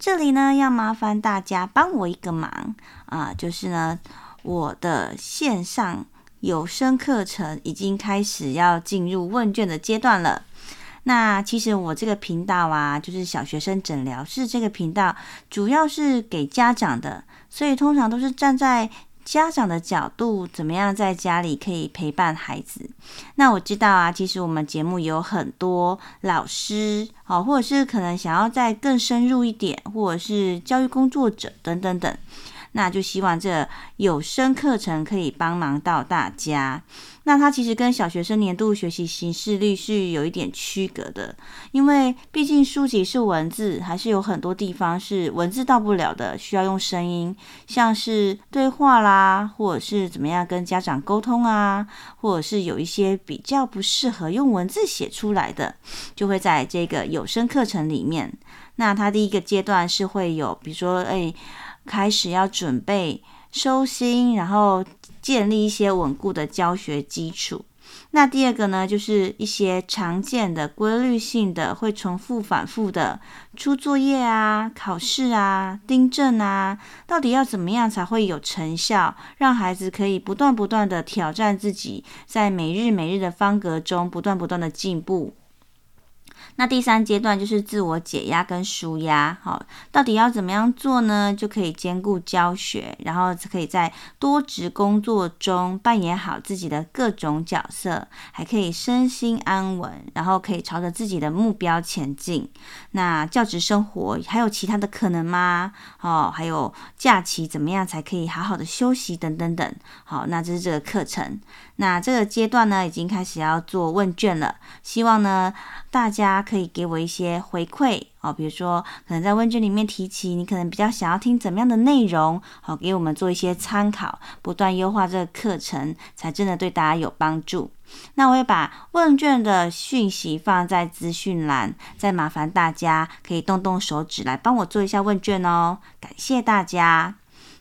这里呢，要麻烦大家帮我一个忙啊，就是呢，我的线上有声课程已经开始要进入问卷的阶段了。那其实我这个频道啊，就是小学生诊疗室这个频道，主要是给家长的，所以通常都是站在家长的角度，怎么样在家里可以陪伴孩子？那我知道啊，其实我们节目有很多老师，哦，或者是可能想要再更深入一点，或者是教育工作者等等等。那就希望这有声课程可以帮忙到大家。那它其实跟小学生年度学习行事历是有一点区隔的，因为毕竟书籍是文字，还是有很多地方是文字到不了的，需要用声音，像是对话啦，或者是怎么样跟家长沟通啊，或者是有一些比较不适合用文字写出来的，就会在这个有声课程里面。那它第一个阶段是会有，比如说，哎。开始要准备收心，然后建立一些稳固的教学基础。那第二个呢，就是一些常见的、规律性的、会重复反复的出作业啊、考试啊、订正啊，到底要怎么样才会有成效，让孩子可以不断不断的挑战自己，在每日每日的方格中不断不断的进步。那第三阶段就是自我解压跟舒压，好，到底要怎么样做呢？就可以兼顾教学，然后可以在多职工作中扮演好自己的各种角色，还可以身心安稳，然后可以朝着自己的目标前进。那教职生活还有其他的可能吗？哦，还有假期怎么样才可以好好的休息等等等。好，那这是这个课程。那这个阶段呢，已经开始要做问卷了，希望呢大家可以给我一些回馈哦，比如说可能在问卷里面提起你可能比较想要听怎么样的内容，好，给我们做一些参考，不断优化这个课程，才真的对大家有帮助。那我会把问卷的讯息放在资讯栏，再麻烦大家可以动动手指来帮我做一下问卷哦，感谢大家。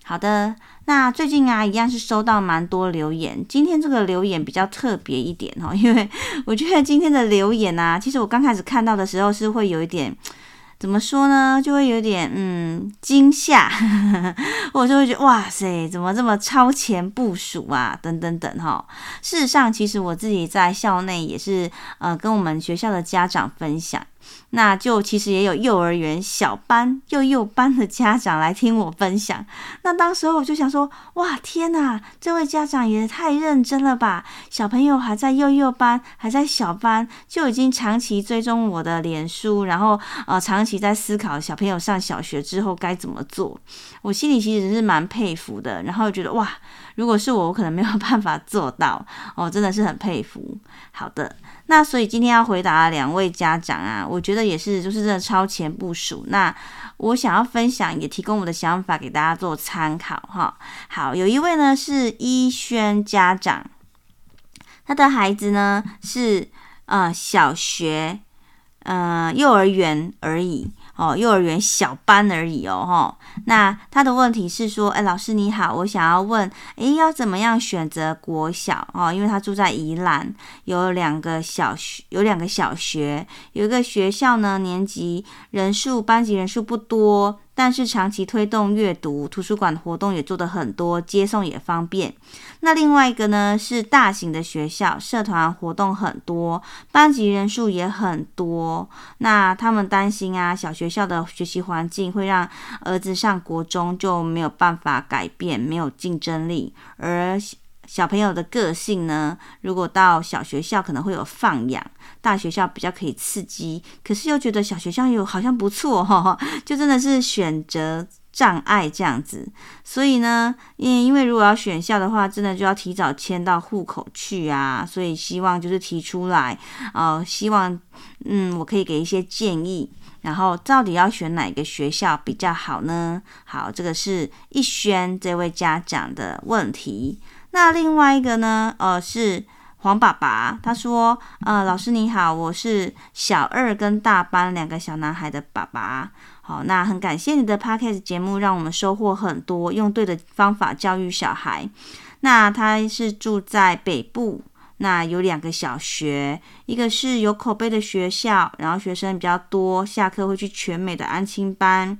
好的。那最近啊，一样是收到蛮多留言。今天这个留言比较特别一点哦，因为我觉得今天的留言啊，其实我刚开始看到的时候是会有一点，怎么说呢，就会有点嗯惊吓，我就会觉得哇塞，怎么这么超前部署啊，等等等哈。事实上，其实我自己在校内也是呃跟我们学校的家长分享。那就其实也有幼儿园小班、幼幼班的家长来听我分享。那当时候我就想说，哇，天哪，这位家长也太认真了吧！小朋友还在幼幼班，还在小班，就已经长期追踪我的脸书，然后呃，长期在思考小朋友上小学之后该怎么做。我心里其实是蛮佩服的，然后觉得哇，如果是我，我可能没有办法做到哦，真的是很佩服。好的。那所以今天要回答两位家长啊，我我觉得也是，就是真的超前部署。那我想要分享，也提供我的想法给大家做参考哈。好，有一位呢是依轩家长，他的孩子呢是呃小学呃幼儿园而已。哦，幼儿园小班而已哦，哈。那他的问题是说，哎，老师你好，我想要问，哎，要怎么样选择国小哦？因为他住在宜兰，有两个小学，有两个小学，有一个学校呢，年级人数，班级人数不多。但是长期推动阅读，图书馆活动也做得很多，接送也方便。那另外一个呢，是大型的学校，社团活动很多，班级人数也很多。那他们担心啊，小学校的学习环境会让儿子上国中就没有办法改变，没有竞争力，而。小朋友的个性呢，如果到小学校可能会有放养，大学校比较可以刺激，可是又觉得小学校又好像不错哈，就真的是选择障碍这样子。所以呢，因因为如果要选校的话，真的就要提早迁到户口去啊。所以希望就是提出来，呃，希望嗯，我可以给一些建议。然后到底要选哪个学校比较好呢？好，这个是一轩这位家长的问题。那另外一个呢？呃，是黄爸爸，他说：“呃，老师你好，我是小二跟大班两个小男孩的爸爸。好，那很感谢你的 Podcast 节目，让我们收获很多，用对的方法教育小孩。那他是住在北部。”那有两个小学，一个是有口碑的学校，然后学生比较多，下课会去全美的安亲班。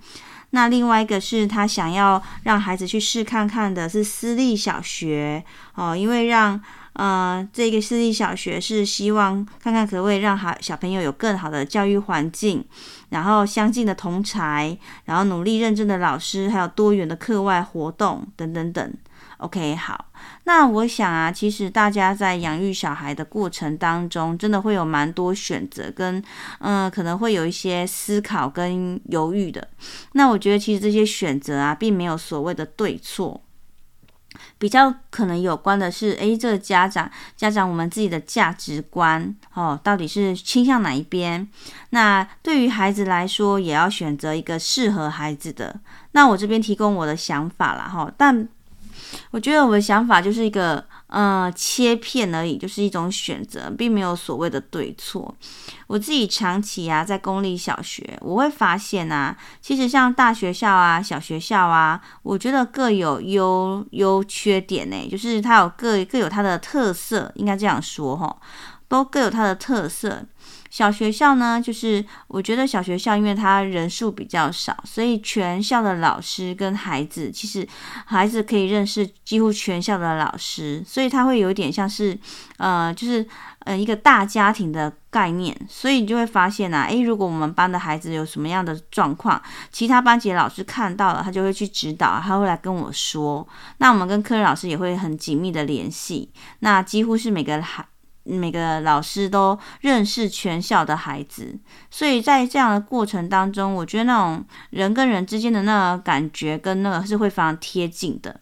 那另外一个是他想要让孩子去试看看的是私立小学哦，因为让呃这个私立小学是希望看看可不可以让孩小朋友有更好的教育环境，然后相近的同才，然后努力认真的老师，还有多元的课外活动等等等。OK，好，那我想啊，其实大家在养育小孩的过程当中，真的会有蛮多选择，跟嗯、可能会有一些思考跟犹豫的。那我觉得其实这些选择啊，并没有所谓的对错，比较可能有关的是，诶，这个家长家长我们自己的价值观哦，到底是倾向哪一边？那对于孩子来说，也要选择一个适合孩子的。那我这边提供我的想法啦，哈，但。我觉得我的想法就是一个，呃，切片而已，就是一种选择，并没有所谓的对错。我自己长期啊在公立小学，我会发现啊，其实像大学校啊、小学校啊，我觉得各有优优缺点呢，就是它有各各有它的特色，应该这样说哈，都各有它的特色。小学校呢，就是我觉得小学校，因为它人数比较少，所以全校的老师跟孩子，其实孩子可以认识几乎全校的老师，所以他会有一点像是，呃，就是呃一个大家庭的概念，所以你就会发现啊，诶，如果我们班的孩子有什么样的状况，其他班级老师看到了，他就会去指导，他会来跟我说，那我们跟科任老师也会很紧密的联系，那几乎是每个孩。每个老师都认识全校的孩子，所以在这样的过程当中，我觉得那种人跟人之间的那个感觉跟那个是会非常贴近的。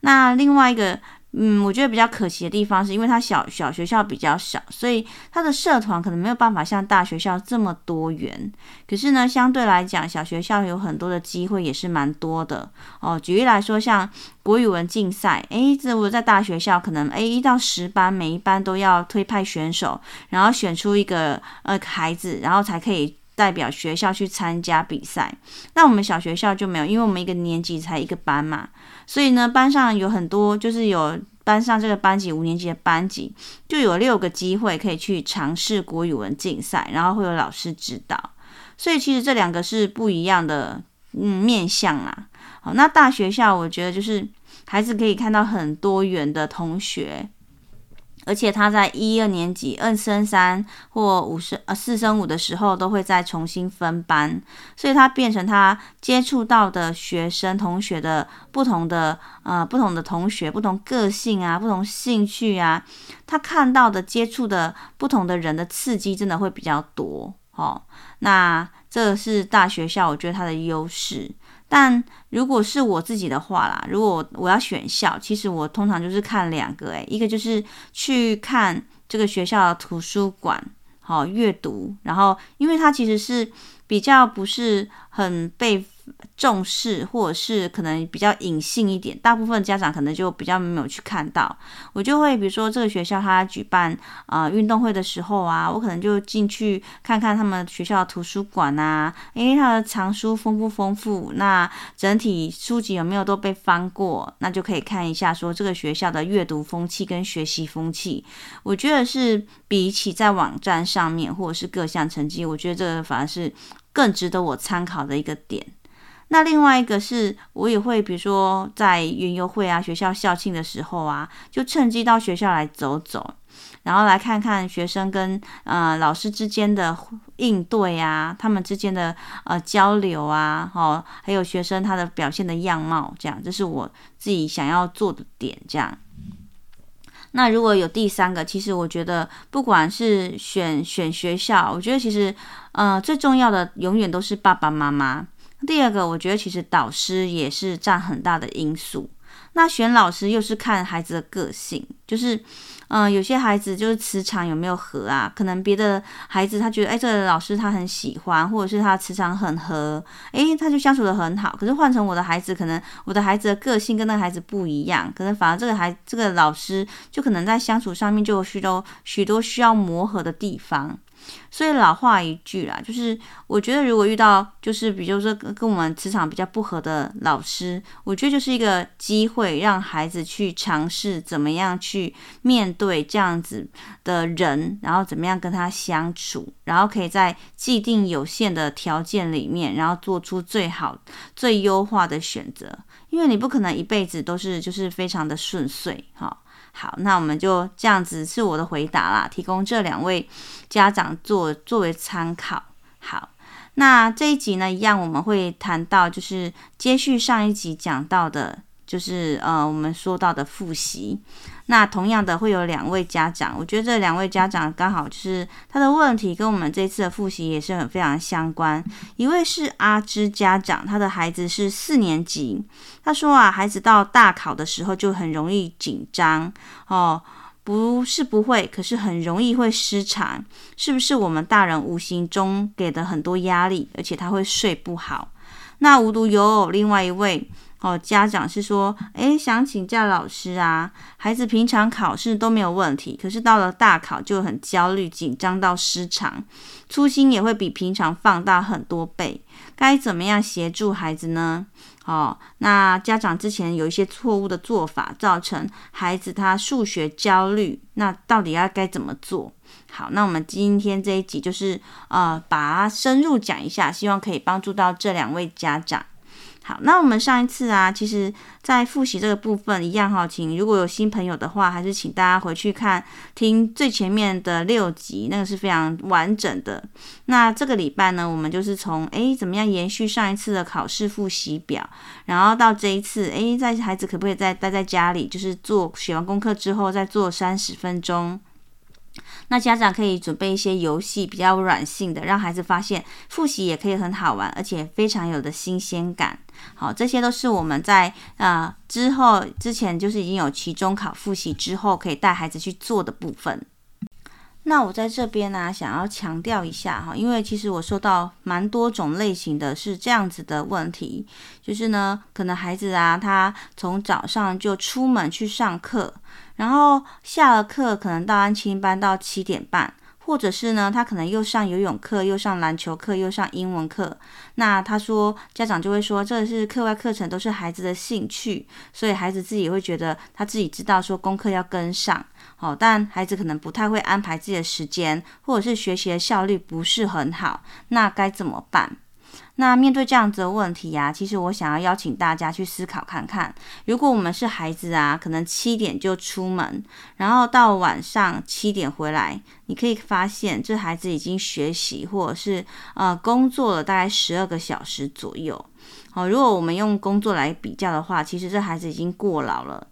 那另外一个。嗯，我觉得比较可惜的地方是因为他小小学校比较小，所以他的社团可能没有办法像大学校这么多元。可是呢，相对来讲，小学校有很多的机会也是蛮多的哦。举例来说，像国语文竞赛，诶，这我在大学校可能诶一到十班，每一班都要推派选手，然后选出一个呃孩子，然后才可以。代表学校去参加比赛，那我们小学校就没有，因为我们一个年级才一个班嘛，所以呢，班上有很多，就是有班上这个班级五年级的班级，就有六个机会可以去尝试国语文竞赛，然后会有老师指导，所以其实这两个是不一样的，嗯，面向啦。好，那大学校我觉得就是孩子可以看到很多元的同学。而且他在一二年级二升三或五升呃四升五的时候，都会再重新分班，所以他变成他接触到的学生同学的不同的呃不同的同学，不同个性啊，不同兴趣啊，他看到的接触的不同的人的刺激，真的会比较多哦。那这是大学校，我觉得它的优势。但如果是我自己的话啦，如果我要选校，其实我通常就是看两个，诶，一个就是去看这个学校的图书馆，好阅读，然后因为它其实是比较不是很被。重视，或者是可能比较隐性一点，大部分家长可能就比较没有去看到。我就会比如说这个学校他举办啊、运动会的时候啊，我可能就进去看看他们学校的图书馆啊，因为他的藏书丰不丰富，那整体书籍有没有都被翻过，那就可以看一下说这个学校的阅读风气跟学习风气。我觉得是比起在网站上面或者是各项成绩，我觉得这个反而是更值得我参考的一个点。那另外一个是我也会，比如说在园游会啊、学校校庆的时候啊，就趁机到学校来走走，然后来看看学生跟呃老师之间的应对啊，他们之间的呃交流啊，哦，还有学生他的表现的样貌，这样，这是我自己想要做的点。这样，那如果有第三个，其实我觉得不管是选选学校，我觉得其实呃最重要的永远都是爸爸妈妈。第二个，我觉得其实导师也是占很大的因素。那选老师又是看孩子的个性，就是。嗯，有些孩子就是磁场有没有合啊？可能别的孩子他觉得，哎，这个老师他很喜欢，或者是他磁场很合，哎，他就相处得很好。可是换成我的孩子，可能我的孩子的个性跟那个孩子不一样，可能反而这个孩这个老师就可能在相处上面就有许多许多需要磨合的地方。所以老话一句啦，就是我觉得如果遇到就是比如说跟我们磁场比较不合的老师，我觉得就是一个机会，让孩子去尝试怎么样去面对这样子的人，然后怎么样跟他相处，然后可以在既定有限的条件里面，然后做出最好、最优化的选择。因为你不可能一辈子都是就是非常的顺遂，哈。好，那我们就这样子是我的回答啦，提供这两位家长做作为参考。好，那这一集呢，一样我们会谈到，就是接续上一集讲到的。就是呃，我们说到的复习，那同样的会有两位家长，我觉得这两位家长刚好就是他的问题跟我们这次的复习也是很非常相关。一位是阿芝家长，他的孩子是四年级，他说啊，孩子到大考的时候就很容易紧张哦，不是不会，可是很容易会失常，是不是我们大人无形中给的很多压力，而且他会睡不好？那无独有偶，另外一位。哦，家长是说，诶，想请教老师啊，孩子平常考试都没有问题，可是到了大考就很焦虑、紧张到失常，粗心也会比平常放大很多倍，该怎么样协助孩子呢？哦，那家长之前有一些错误的做法，造成孩子他数学焦虑，那到底要该怎么做？好，那我们今天这一集就是呃，把它深入讲一下，希望可以帮助到这两位家长。好，那我们上一次啊，其实在复习这个部分一样哈，请如果有新朋友的话，还是请大家回去看听最前面的六集，那个是非常完整的。那这个礼拜呢，我们就是从诶怎么样延续上一次的考试复习表，然后到这一次诶，在孩子可不可以再待在家里，就是做写完功课之后再做三十分钟。那家长可以准备一些游戏，比较软性的，让孩子发现复习也可以很好玩，而且非常有的新鲜感。好，这些都是我们在啊、之后之前就是已经有期中考复习之后，可以带孩子去做的部分。那我在这边呢、想要强调一下哈，因为其实我收到蛮多种类型的是这样子的问题，就是呢，可能孩子啊，他从早上就出门去上课。然后下了课，可能到安亲班到七点半，或者是呢，他可能又上游泳课，又上篮球课，又上英文课。那他说，家长就会说，这是课外课程，都是孩子的兴趣，所以孩子自己会觉得他自己知道说功课要跟上，好，但孩子可能不太会安排自己的时间，或者是学习的效率不是很好，那该怎么办？那面对这样子的问题呀、其实我想要邀请大家去思考看看，如果我们是孩子啊，可能七点就出门，然后到晚上七点回来，你可以发现这孩子已经学习或者是呃工作了大概十二个小时左右。好，如果我们用工作来比较的话，其实这孩子已经过劳了。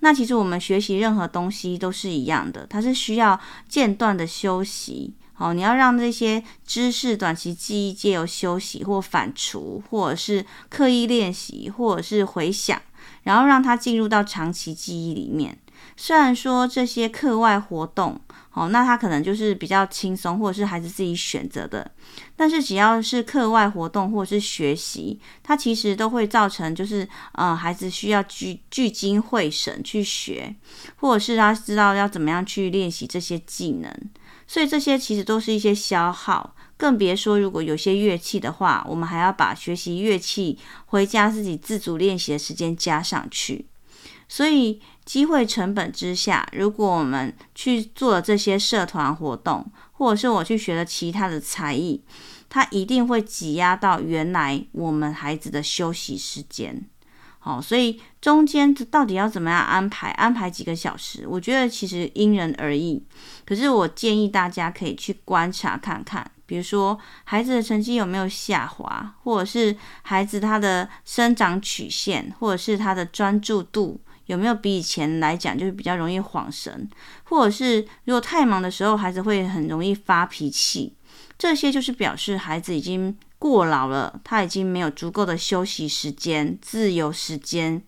那其实我们学习任何东西都是一样的，它是需要间断的休息。哦，你要让这些知识短期记忆借由休息或反刍，或者是刻意练习，或者是回想，然后让它进入到长期记忆里面。虽然说这些课外活动，哦，那它可能就是比较轻松，或者是孩子自己选择的，但是只要是课外活动或者是学习，它其实都会造成就是，呃，孩子需要聚聚精会神去学，或者是他知道要怎么样去练习这些技能。所以这些其实都是一些消耗，更别说如果有些乐器的话，我们还要把学习乐器回家自己自主练习的时间加上去。所以机会成本之下，如果我们去做了这些社团活动，或者是我去学了其他的才艺，它一定会挤压到原来我们孩子的休息时间。好，所以中间到底要怎么样安排？安排几个小时？我觉得其实因人而异。可是我建议大家可以去观察看看，比如说孩子的成绩有没有下滑，或者是孩子他的生长曲线，或者是他的专注度有没有比以前来讲就是比较容易晃神，或者是如果太忙的时候，孩子会很容易发脾气。这些就是表示孩子已经过劳了，他已经没有足够的休息时间、自由时间，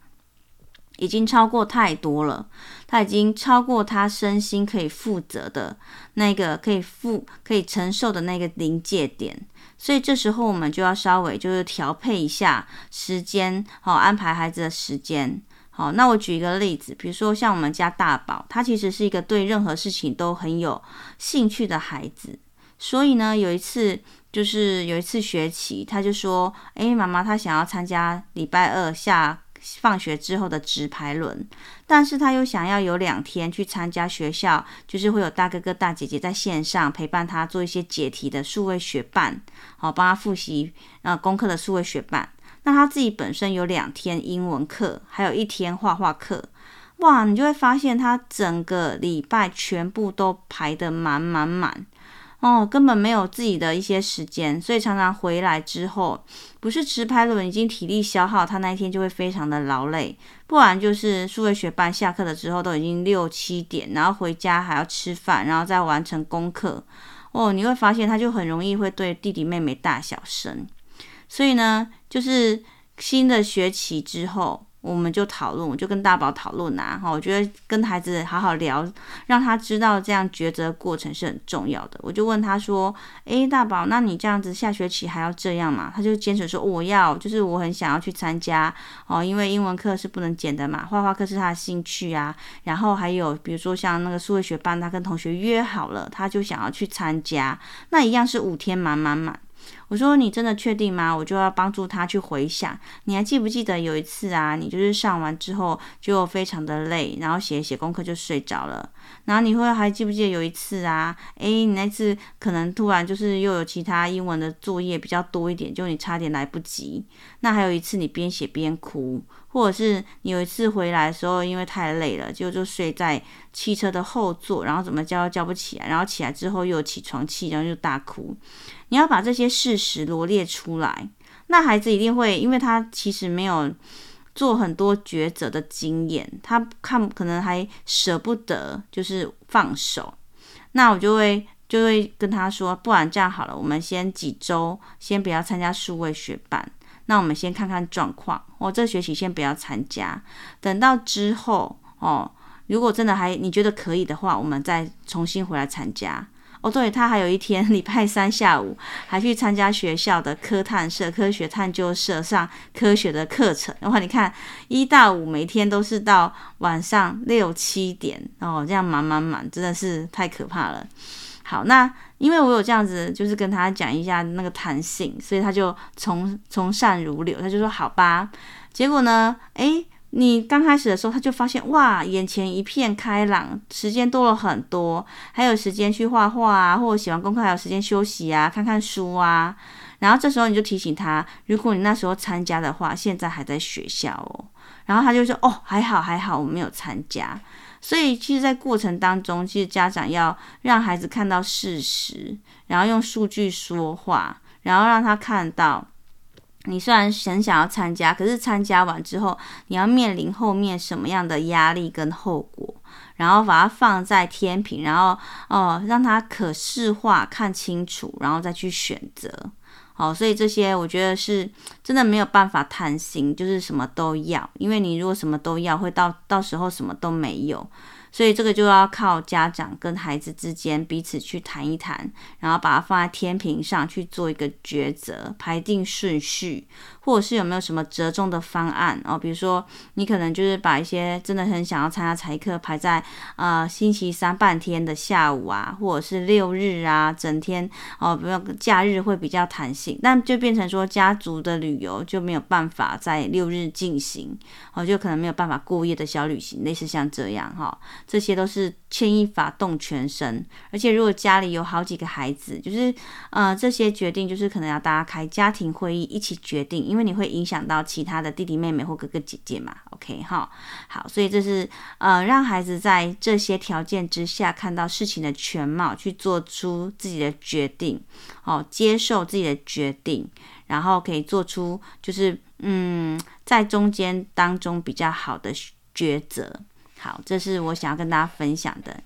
已经超过太多了，他已经超过他身心可以负责的那个可以负可以承受的那个临界点，所以这时候我们就要稍微就是调配一下时间，好，安排孩子的时间。好，那我举一个例子，比如说像我们家大宝，他其实是一个对任何事情都很有兴趣的孩子，所以呢，有一次就是有一次学期，他就说：“哎，妈妈，他想要参加礼拜二下。”放学之后的直排轮，但是他又想要有两天去参加学校，就是会有大哥哥大姐姐在线上陪伴他做一些解题的数位学伴，好帮他复习呃功课的数位学伴。那他自己本身有两天英文课，还有一天画画课，哇，你就会发现他整个礼拜全部都排得满满满。哦，根本没有自己的一些时间，所以常常回来之后，不是直排轮已经体力消耗，他那一天就会非常的劳累；不然就是数位学班下课的时候都已经六七点，然后回家还要吃饭，然后再完成功课。哦，你会发现他就很容易会对弟弟妹妹大小声。所以呢，就是新的学期之后。我们就讨论，我就跟大宝讨论啊，哈，我觉得跟孩子好好聊，让他知道这样抉择过程是很重要的。我就问他说：“诶，大宝，那你这样子下学期还要这样吗？”他就坚持说：“我要，就是我很想要去参加哦，因为英文课是不能减的嘛，画画课是他的兴趣啊，然后还有比如说像那个数学班，他跟同学约好了，他就想要去参加，那一样是五天满满满。”我说，你真的确定吗？我就要帮助他去回想。你还记不记得有一次啊？你就是上完之后就非常的累，然后写写功课就睡着了。然后你会还记不记得有一次啊？诶，你那次可能突然就是又有其他英文的作业比较多一点，就你差点来不及。那还有一次你边写边哭。或者是你有一次回来的时候，因为太累了，就就睡在汽车的后座，然后怎么叫都叫不起来，然后起来之后又有起床气，然后又大哭。你要把这些事实罗列出来，那孩子一定会，因为他其实没有做很多抉择的经验，他看可能还舍不得，就是放手。那我就会就会跟他说，不然这样好了，我们先几周先不要参加数位学班。那我们先看看状况，我、哦、这学期先不要参加，等到之后哦，如果真的还你觉得可以的话，我们再重新回来参加。哦，对，他还有一天 礼拜三下午还去参加学校的科探社、科学探究社上科学的课程。然后你看一到五每天都是到晚上六七点哦，这样满满满，真的是太可怕了。好，那因为我有这样子，就是跟他讲一下那个弹性，所以他就从从善如流，他就说好吧。结果呢，诶，你刚开始的时候，他就发现哇，眼前一片开朗，时间多了很多，还有时间去画画啊，或者写完功课还有时间休息啊，看看书啊。然后这时候你就提醒他，如果你那时候参加的话，现在还在学校哦。然后他就说哦，还好还好，我没有参加。所以，其实，在过程当中，其实家长要让孩子看到事实，然后用数据说话，然后让他看到，你虽然很想要参加，可是参加完之后，你要面临后面什么样的压力跟后果，然后把它放在天平，然后哦，让他可视化看清楚，然后再去选择。好，所以这些我觉得是真的没有办法贪心，就是什么都要，因为你如果什么都要，会到到时候什么都没有。所以这个就要靠家长跟孩子之间彼此去谈一谈，然后把它放在天平上去做一个抉择，排定顺序，或者是有没有什么折中的方案哦？比如说你可能就是把一些真的很想要参加才艺课排在呃星期三半天的下午啊，或者是六日啊整天哦，不要假日会比较弹性，那就变成说家族的旅游就没有办法在六日进行哦，就可能没有办法过夜的小旅行，类似像这样哈。这些都是牵一发动全身，而且如果家里有好几个孩子，就是呃这些决定就是可能要大家开家庭会议一起决定，因为你会影响到其他的弟弟妹妹或哥哥姐姐嘛。OK 哈，好，所以这是呃让孩子在这些条件之下看到事情的全貌，去做出自己的决定，哦，接受自己的决定，然后可以做出就是嗯在中间当中比较好的抉择。好，这是我想要跟大家分享的。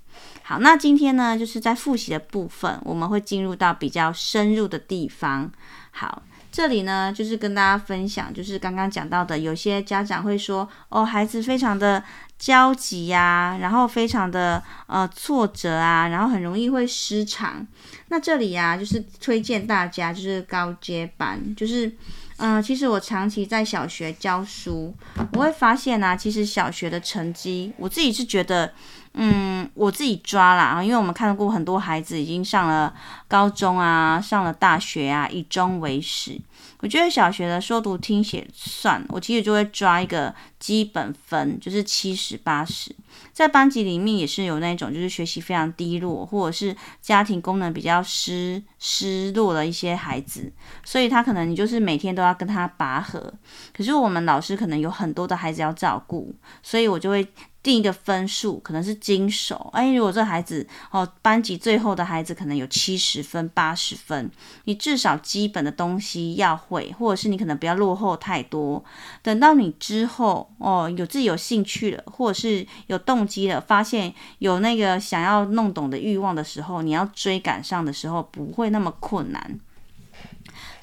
好，那今天呢，就是在复习的部分，我们会进入到比较深入的地方。好，这里呢，就是跟大家分享，就是刚刚讲到的，有些家长会说，哦，孩子非常的焦急呀，然后非常的呃挫折啊，然后很容易会失常。那这里呀，就是推荐大家就是高阶班，就是嗯、其实我长期在小学教书，我会发现啊，其实小学的成绩，我自己是觉得。嗯，我自己抓啦，因为我们看到过很多孩子已经上了高中啊，上了大学啊，以终为始。我觉得小学的说读听写算，我其实就会抓一个基本分，就是七十八十。在班级里面也是有那种就是学习非常低落，或者是家庭功能比较失失落的一些孩子，所以他可能你就是每天都要跟他拔河。可是我们老师可能有很多的孩子要照顾，所以我就会。定一个分数，可能是精熟。哎，如果这孩子哦，班级最后的孩子可能有七十分、八十分，你至少基本的东西要会，或者是你可能不要落后太多。等到你之后哦，有自己有兴趣了，或者是有动机了，发现有那个想要弄懂的欲望的时候，你要追赶上的时候，不会那么困难。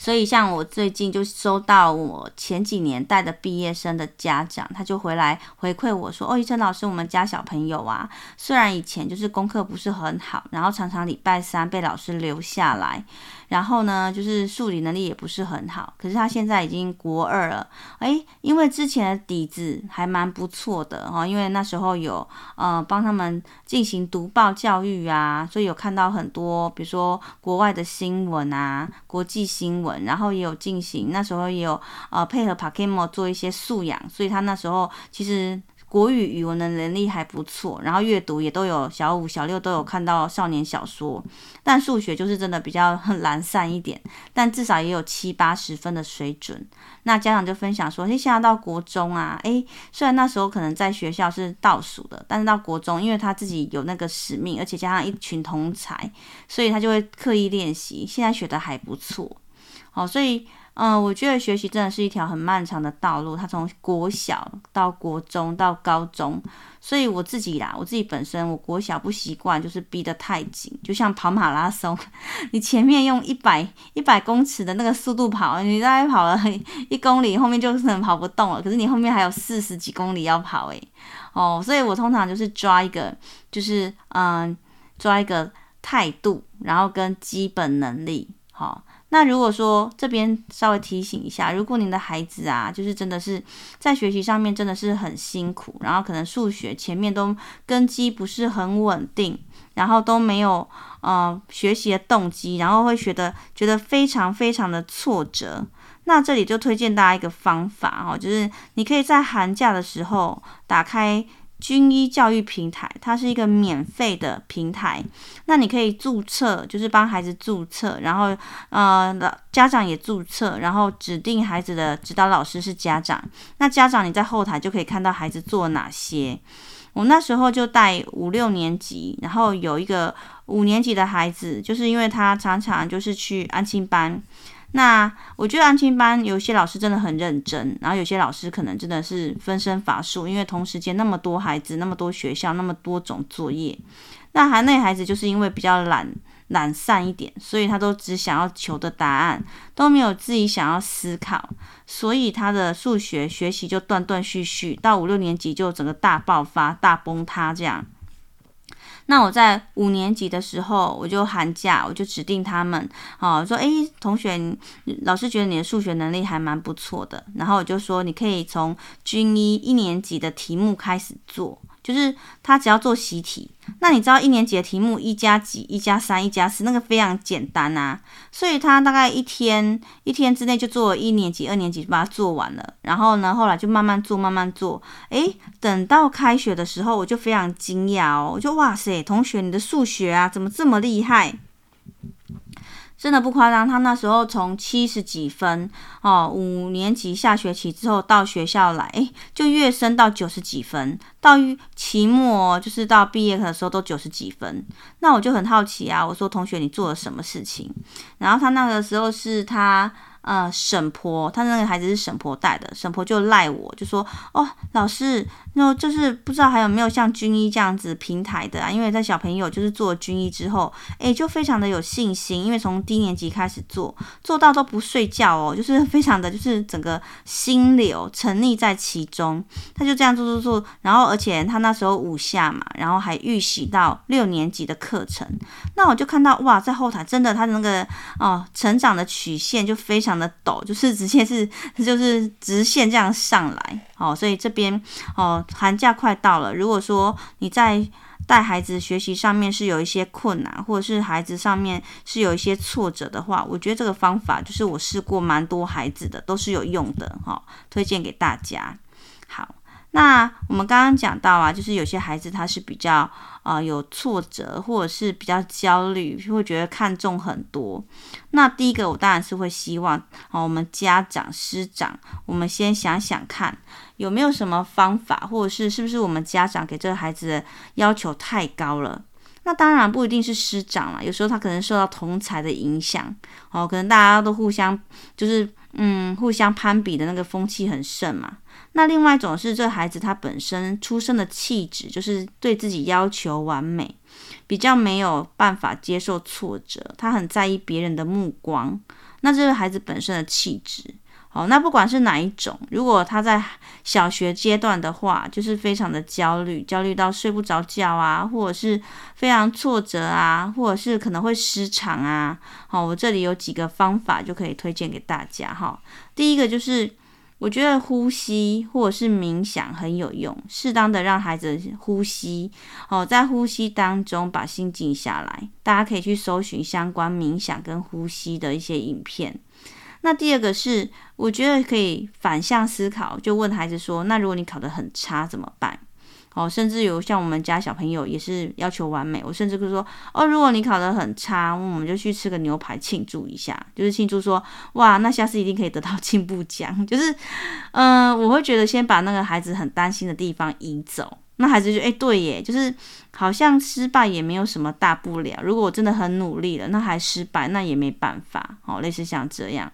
所以，像我最近就收到我前几年带的毕业生的家长，他就回来回馈我说：“哦，医生老师，我们家小朋友啊，虽然以前就是功课不是很好，然后常常礼拜三被老师留下来。”然后呢，就是数理能力也不是很好，可是他现在已经国二了。诶，因为之前的底子还蛮不错的哈，因为那时候有呃帮他们进行读报教育啊，所以有看到很多，比如说国外的新闻啊，国际新闻，然后也有进行，那时候也有呃配合 Pokemon 做一些素养，所以他那时候其实。国语语文的能力还不错，然后阅读也都有，小五、小六都有看到少年小说，但数学就是真的比较很懒散一点，但至少也有七八十分的水准。那家长就分享说，诶，现在到国中啊，诶，虽然那时候可能在学校是倒数的，但是到国中，因为他自己有那个使命，而且加上一群同侪，所以他就会刻意练习，现在学的还不错。好，所以。嗯，我觉得学习真的是一条很漫长的道路。它从国小到国中到高中，所以我自己啦，我自己本身，我国小不习惯，就是逼得太紧，就像跑马拉松，你前面用一百一百公尺的那个速度跑，你大概跑了一公里，后面就可能跑不动了。可是你后面还有四十几公里要跑，诶。哦，所以我通常就是抓一个，就是嗯，抓一个态度，然后跟基本能力，好、那如果说这边稍微提醒一下，如果您的孩子啊，就是真的是在学习上面真的是很辛苦，然后可能数学前面都根基不是很稳定，然后都没有呃学习的动机，然后会觉得觉得非常非常的挫折，那这里就推荐大家一个方法哦，就是你可以在寒假的时候打开。军医教育平台，它是一个免费的平台，那你可以注册，就是帮孩子注册，然后呃，家长也注册，然后指定孩子的指导老师是家长。那家长你在后台就可以看到孩子做哪些。我那时候就带五六年级，然后有一个五年级的孩子，就是因为他常常就是去安亲班。那我觉得安亲班有些老师真的很认真，然后有些老师可能真的是分身乏术，因为同时间那么多孩子，那么多学校，那么多种作业。那还那孩子就是因为比较懒懒散一点，所以他都只想要求的答案，都没有自己想要思考，所以他的数学学习就断断续续，到五六年级就整个大爆发、大崩塌这样。那我在五年级的时候，我就寒假我就指定他们，哦，说，诶，同学，老师觉得你的数学能力还蛮不错的，然后我就说你可以从军医一年级的题目开始做。就是他只要做习题，那你知道一年级的题目一加几、一加三、一加四，那个非常简单啊，所以他大概一天一天之内就做了一年级、二年级就把它做完了。然后呢，后来就慢慢做、慢慢做。诶，等到开学的时候，我就非常惊讶哦，我就哇塞，同学你的数学啊，怎么这么厉害？真的不夸张，他那时候从七十几分哦，五年级下学期之后到学校来，诶，就跃升到九十几分，到期末就是到毕业的时候都九十几分。那我就很好奇啊，我说同学你做了什么事情？然后他那个时候是他呃，婶婆，他那个孩子是婶婆带的，婶婆就赖我，就说哦，老师，那就是不知道还有没有像军医这样子平台的啊？因为在小朋友就是做军医之后，诶，就非常的有信心，因为从低年级开始做，做到都不睡觉哦，就是 非常的就是整个心流沉溺在其中，他就这样做做做，然后而且他那时候五下嘛，然后还预习到六年级的课程，那我就看到哇，在后台真的他的那个哦成长的曲线就非常。的陡，就是直接是就是直线这样上来，哦，所以这边哦，寒假快到了，如果说你在带孩子学习上面是有一些困难，或者是孩子上面是有一些挫折的话，我觉得这个方法就是我试过蛮多孩子的，都是有用的，哈、哦，推荐给大家。好，那我们刚刚讲到啊，就是有些孩子他是比较。啊、有挫折或者是比较焦虑，会觉得看重很多。那第一个，我当然是会希望，啊，我们家长、师长，我们先想想看，有没有什么方法，或者是是不是我们家长给这个孩子的要求太高了？那当然不一定是师长了，有时候他可能受到同侪的影响，哦，可能大家都互相就是嗯，互相攀比的那个风气很盛嘛。那另外一种是，这孩子他本身出生的气质就是对自己要求完美，比较没有办法接受挫折，他很在意别人的目光。那这个孩子本身的气质。好，那不管是哪一种，如果他在小学阶段的话，就是非常的焦虑，焦虑到睡不着觉啊，或者是非常挫折啊，或者是可能会失常啊。好，我这里有几个方法就可以推荐给大家哈。第一个就是。我觉得呼吸或者是冥想很有用，适当的让孩子呼吸，哦，在呼吸当中把心静下来。大家可以去搜寻相关冥想跟呼吸的一些影片。那第二个是，我觉得可以反向思考，就问孩子说：那如果你考得很差怎么办？哦，甚至有像我们家小朋友也是要求完美，我甚至会说，哦，如果你考得很差，我们就去吃个牛排庆祝一下，就是庆祝说，哇，那下次一定可以得到 进步奖。就是，嗯、我会觉得先把那个孩子很担心的地方移走，那孩子就，哎，对耶，就是好像失败也没有什么大不了。如果我真的很努力了，那还失败，那也没办法。哦，类似像这样。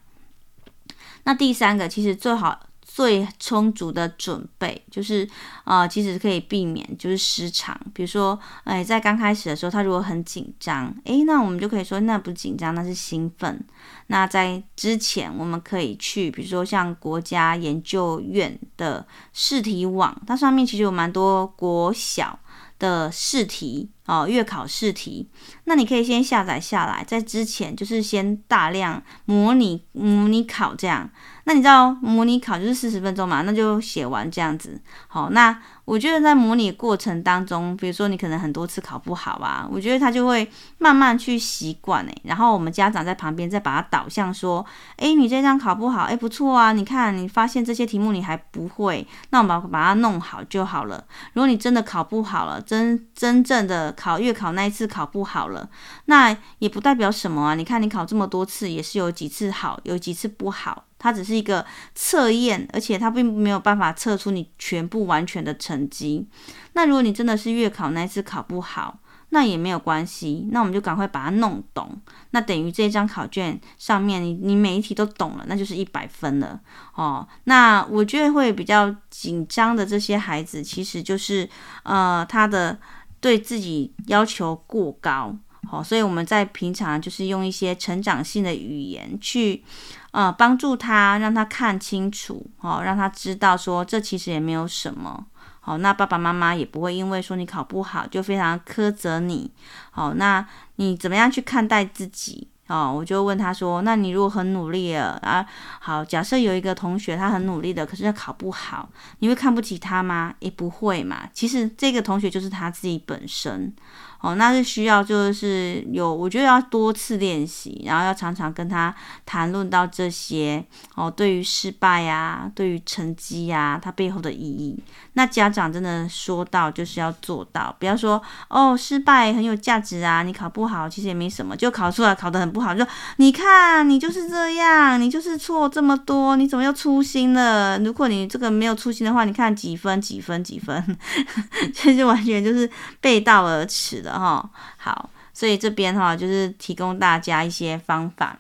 那第三个，其实最好。最充足的准备就是，呃，其实可以避免就是失常。比如说，哎，在刚开始的时候，他如果很紧张，哎，那我们就可以说，那不紧张，那是兴奋。那在之前，我们可以去，比如说像国家研究院的试题网，它上面其实有蛮多国小的试题哦，月考试题。那你可以先下载下来，在之前就是先大量模拟模拟考这样。那你知道模拟考就是四十分钟嘛？那就写完这样子。好，那我觉得在模拟过程当中，比如说你可能很多次考不好啊，我觉得他就会慢慢去习惯诶。然后我们家长在旁边再把它导向说，诶，你这张考不好，诶，不错啊，你看你发现这些题目你还不会，那我们把把它弄好就好了。如果你真的考不好了，真真正的考月考那一次考不好了，那也不代表什么啊。你看你考这么多次，也是有几次好，有几次不好。它只是一个测验，而且它并没有办法测出你全部完全的成绩。那如果你真的是月考那次考不好，那也没有关系，那我们就赶快把它弄懂。那等于这张考卷上面你你每一题都懂了，那就是一百分了哦。那我觉得会比较紧张的这些孩子，其实就是呃他的对自己要求过高。好，所以我们在平常就是用一些成长性的语言去，呃，帮助他，让他看清楚，好，让他知道说这其实也没有什么。好，那爸爸妈妈也不会因为说你考不好就非常苛责你。好，那你怎么样去看待自己？哦，我就问他说，那你如果很努力了啊，好，假设有一个同学他很努力的，可是他考不好，你会看不起他吗？也不会嘛。其实这个同学就是他自己本身。哦，那是需要就是有，我觉得要多次练习，然后要常常跟他谈论到这些哦，对于失败呀，对于成绩呀，它背后的意义。那家长真的说到就是要做到，不要说哦，失败很有价值啊，你考不好其实也没什么，就考出来考得很不好，就你看你就是这样，你就是错这么多，你怎么又粗心了？如果你这个没有粗心的话，你看几分几分几分，这 就完全就是背道而驰了的。哈，好，所以这边哈就是提供大家一些方法。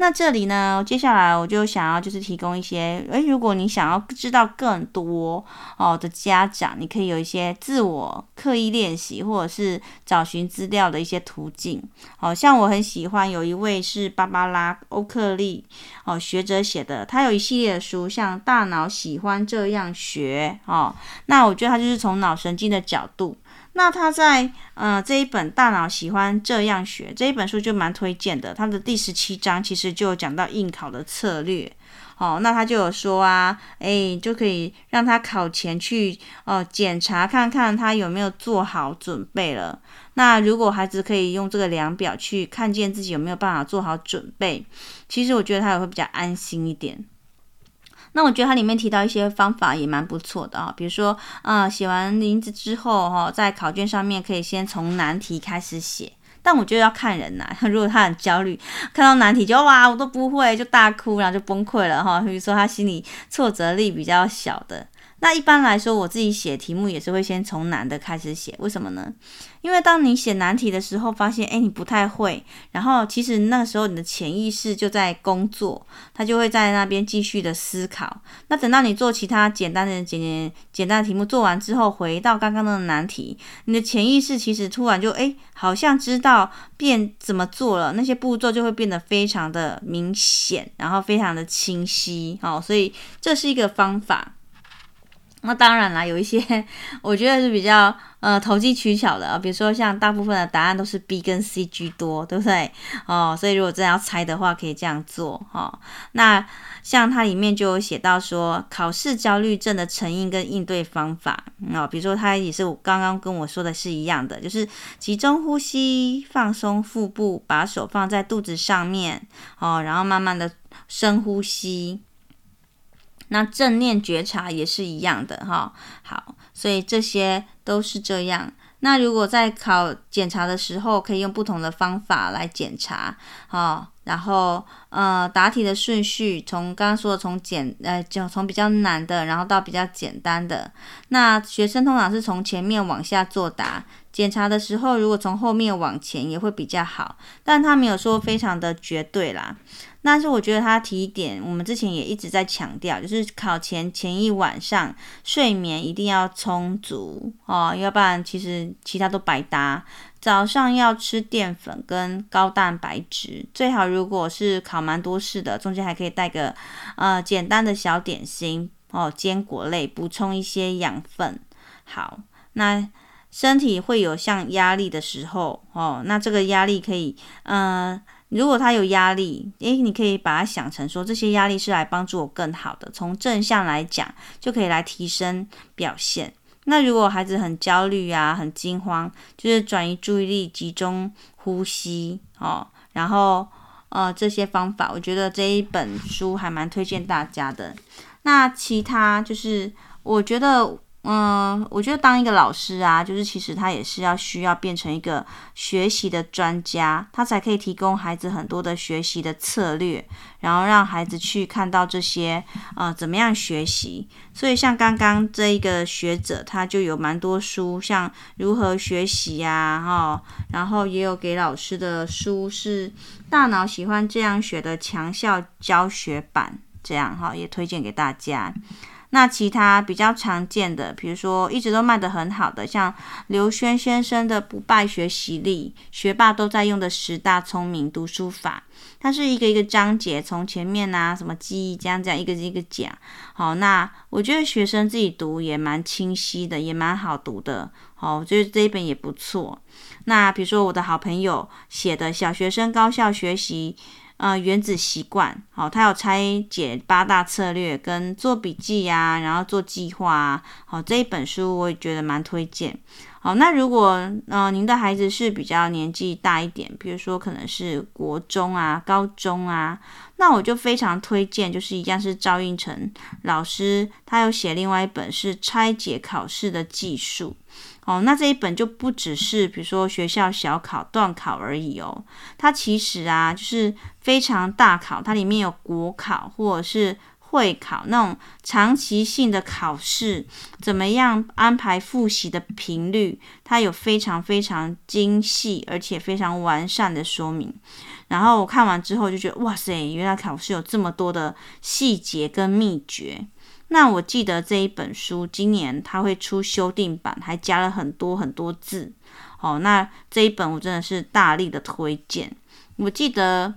那这里呢，接下来我就想要就是提供一些，诶，如果你想要知道更多哦的家长，你可以有一些自我刻意练习，或者是找寻资料的一些途径。好、哦、像我很喜欢有一位是芭芭拉欧克利哦学者写的，他有一系列的书，像《大脑喜欢这样学》哦，那我觉得他就是从脑神经的角度。那他在呃这一本《大脑喜欢这样学》这一本书就蛮推荐的，他的第十七章其实就讲到应考的策略，哦，那他就有说啊，诶，就可以让他考前去哦检查看看他有没有做好准备了。那如果孩子可以用这个量表去看见自己有没有办法做好准备，其实我觉得他也会比较安心一点。那我觉得它里面提到一些方法也蛮不错的啊，比如说，啊，写完名字之后哈，在考卷上面可以先从难题开始写，但我觉得要看人呐，如果他很焦虑，看到难题就哇，我都不会，就大哭，然后就崩溃了哈。比如说他心里挫折力比较小的。那一般来说，我自己写题目也是会先从难的开始写，为什么呢？因为当你写难题的时候，发现诶你不太会，然后其实那个时候你的潜意识就在工作，他就会在那边继续的思考。那等到你做其他简单的简简单的题目做完之后，回到刚刚的难题，你的潜意识其实突然就诶好像知道变怎么做了，那些步骤就会变得非常的明显，然后非常的清晰。好，所以这是一个方法。那当然啦，有一些我觉得是比较呃投机取巧的啊，比如说像大部分的答案都是 B 跟 C 居多，对不对？哦，所以如果真的要猜的话，可以这样做哈、哦。那像它里面就有写到说考试焦虑症的成因跟应对方法，哦，比如说它也是我刚刚跟我说的是一样的，就是集中呼吸，放松腹部，把手放在肚子上面，哦，然后慢慢的深呼吸。那正念觉察也是一样的哈，好，所以这些都是这样。那如果在考检查的时候，可以用不同的方法来检查，好，然后呃答题的顺序从刚刚说的从简呃就从比较难的，然后到比较简单的。那学生通常是从前面往下作答，检查的时候如果从后面往前也会比较好，但他没有说非常的绝对啦。但是我觉得他提点，我们之前也一直在强调，就是考前前一晚上睡眠一定要充足哦，要不然其实其他都白搭。早上要吃淀粉跟高蛋白质，最好如果是考蛮多试的，中间还可以带个呃简单的小点心哦，坚果类补充一些养分。好，那身体会有像压力的时候哦，那这个压力可以嗯。如果他有压力，诶，你可以把它想成说，这些压力是来帮助我更好的。从正向来讲，就可以来提升表现。那如果孩子很焦虑啊，很惊慌，就是转移注意力，集中呼吸哦。然后呃，这些方法，我觉得这一本书还蛮推荐大家的。那其他就是，我觉得。嗯，我觉得当一个老师啊，就是其实他也是要需要变成一个学习的专家，他才可以提供孩子很多的学习的策略，然后让孩子去看到这些呃怎么样学习。所以像刚刚这一个学者，他就有蛮多书，像如何学习呀，哈，然后也有给老师的书是《大脑喜欢这样学》的强效教学版，这样哈也推荐给大家。那其他比较常见的，比如说一直都卖得很好的，像刘轩先生的《不败学习力》，学霸都在用的十大聪明读书法，它是一个一个章节，从前面啊什么记忆这样这样一个一个讲。好，那我觉得学生自己读也蛮清晰的，也蛮好读的。好，我觉得这一本也不错。那比如说我的好朋友写的《小学生高效学习》。呃，原子习惯，好，他有拆解八大策略跟做笔记呀、啊，然后做计划啊，好，这一本书我也觉得蛮推荐。好，那如果呃您的孩子是比较年纪大一点，比如说可能是国中啊、高中啊，那我就非常推荐，就是一样是赵应成老师，他有写另外一本是拆解考试的技术。哦，那这一本就不只是比如说学校小考、段考而已哦，它其实啊就是非常大考，它里面有国考或者是会考那种长期性的考试，怎么样安排复习的频率，它有非常非常精细而且非常完善的说明。然后我看完之后就觉得，哇塞，原来考试有这么多的细节跟秘诀。那我记得这一本书今年它会出修订版，还加了很多很多字。哦，那这一本我真的是大力的推荐。我记得。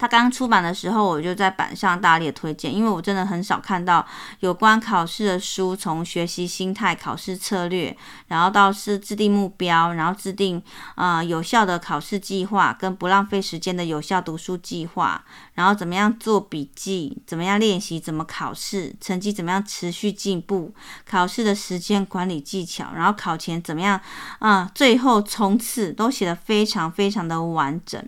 他刚出版的时候，我就在版上大力推荐，因为我真的很少看到有关考试的书，从学习心态、考试策略，然后到是制定目标，然后制定啊、有效的考试计划，跟不浪费时间的有效读书计划，然后怎么样做笔记，怎么样练习，怎么考试，成绩怎么样持续进步，考试的时间管理技巧，然后考前怎么样啊、最后冲刺都写得非常非常的完整。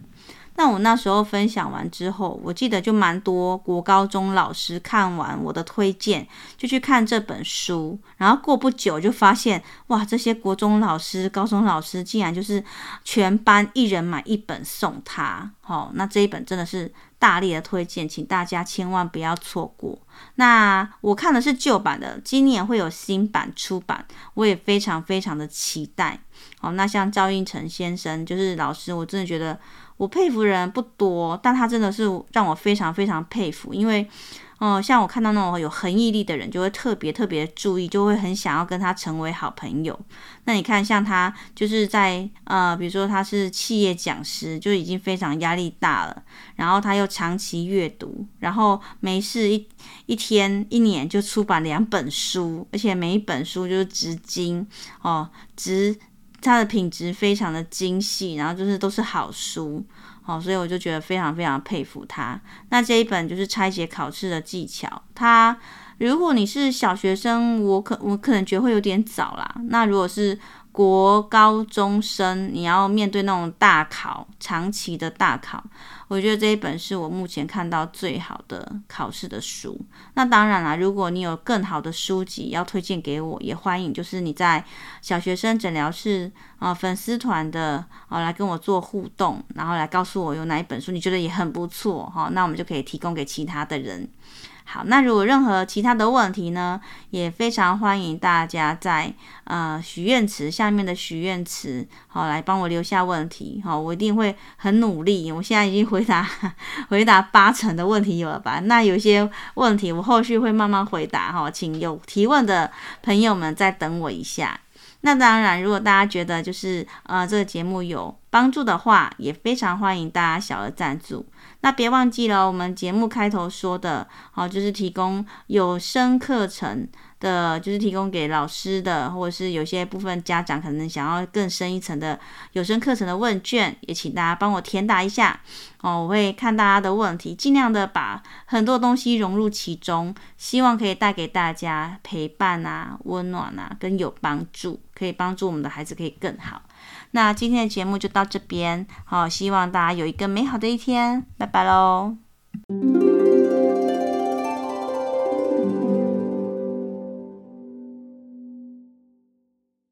那我那时候分享完之后，我记得就蛮多国高中老师看完我的推荐，就去看这本书。然后过不久就发现，哇，这些国中老师、高中老师竟然就是全班一人买一本送他。好，那这一本真的是大力的推荐，请大家千万不要错过。那我看的是旧版的，今年会有新版出版，我也非常非常的期待。好，那像赵应成先生就是老师，我真的觉得。我佩服人不多，但他真的是让我非常非常佩服。因为，哦、像我看到那种有恒毅力的人，就会特别特别注意，就会很想要跟他成为好朋友。那你看，像他就是在呃，比如说他是企业讲师，就已经非常压力大了。然后他又长期阅读，然后没事一一天一年就出版两本书，而且每一本书就是值金哦，值。它的品质非常的精细，然后就是都是好书，好，所以我就觉得非常非常佩服他。那这一本就是拆解考试的技巧，它如果你是小学生，我可我可能觉得会有点早啦。那如果是国高中生，你要面对那种大考，长期的大考，我觉得这一本是我目前看到最好的考试的书。那当然啦，如果你有更好的书籍要推荐给我，也欢迎，就是你在小学生诊疗室啊、粉丝团的哦、来跟我做互动，然后来告诉我有哪一本书你觉得也很不错哈、哦，那我们就可以提供给其他的人。好，那如果任何其他的问题呢，也非常欢迎大家在呃许愿池下面的许愿池，好来帮我留下问题，好，我一定会很努力。我现在已经回答 回答八成的问题有了吧？那有些问题我后续会慢慢回答哈，请有提问的朋友们再等我一下。那当然，如果大家觉得就是呃这个节目有帮助的话，也非常欢迎大家小额赞助。那别忘记了，我们节目开头说的，好，就是提供有声课程的，就是提供给老师的，或者是有些部分家长可能想要更深一层的有声课程的问卷，也请大家帮我填答一下。哦，我会看大家的问题，尽量的把很多东西融入其中，希望可以带给大家陪伴啊、温暖啊，跟有帮助，可以帮助我们的孩子可以更好。那今天的节目就到这边，好，希望大家有一个美好的一天，拜拜喽。